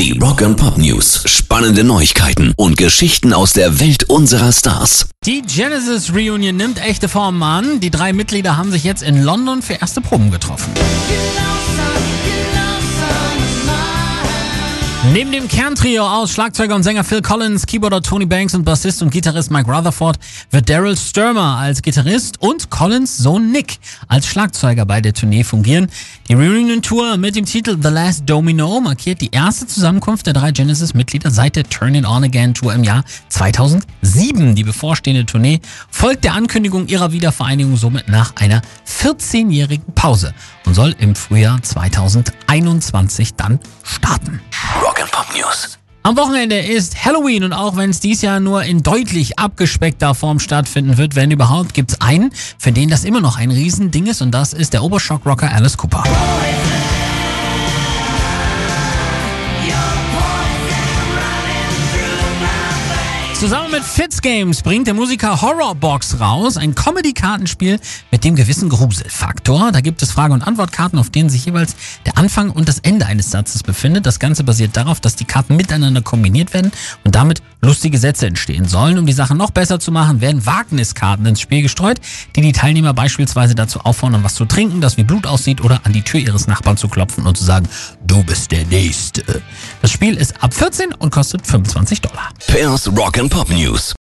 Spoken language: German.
Die Rock and Pop News. Spannende Neuigkeiten und Geschichten aus der Welt unserer Stars. Die Genesis Reunion nimmt echte Formen an. Die drei Mitglieder haben sich jetzt in London für erste Proben getroffen. Neben dem Kerntrio aus Schlagzeuger und Sänger Phil Collins, Keyboarder Tony Banks und Bassist und Gitarrist Mike Rutherford wird Daryl Sturmer als Gitarrist und Collins Sohn Nick als Schlagzeuger bei der Tournee fungieren. Die Reunion Tour mit dem Titel The Last Domino markiert die erste Zusammenkunft der drei Genesis-Mitglieder seit der Turn It On Again Tour im Jahr 2007. Die bevorstehende Tournee folgt der Ankündigung ihrer Wiedervereinigung somit nach einer 14-jährigen Pause und soll im Frühjahr 2021 dann starten. Rock and Pop News. Am Wochenende ist Halloween und auch wenn es dies Jahr nur in deutlich abgespeckter Form stattfinden wird, wenn überhaupt, gibt es einen, für den das immer noch ein Riesending ist und das ist der Oberschockrocker Alice Cooper. Zusammen mit Fitz Games bringt der Musiker Horrorbox raus, ein Comedy-Kartenspiel mit dem gewissen Gruselfaktor. Da gibt es Frage- und Antwortkarten, auf denen sich jeweils der Anfang und das Ende eines Satzes befindet. Das Ganze basiert darauf, dass die Karten miteinander kombiniert werden und damit lustige Sätze entstehen sollen. Um die Sache noch besser zu machen, werden Wagniskarten ins Spiel gestreut, die die Teilnehmer beispielsweise dazu auffordern, was zu trinken, das wie Blut aussieht oder an die Tür ihres Nachbarn zu klopfen und zu sagen, du bist der Nächste. Das Spiel ist ab 14 und kostet 25 Dollar. Pairs Rock and Pop News.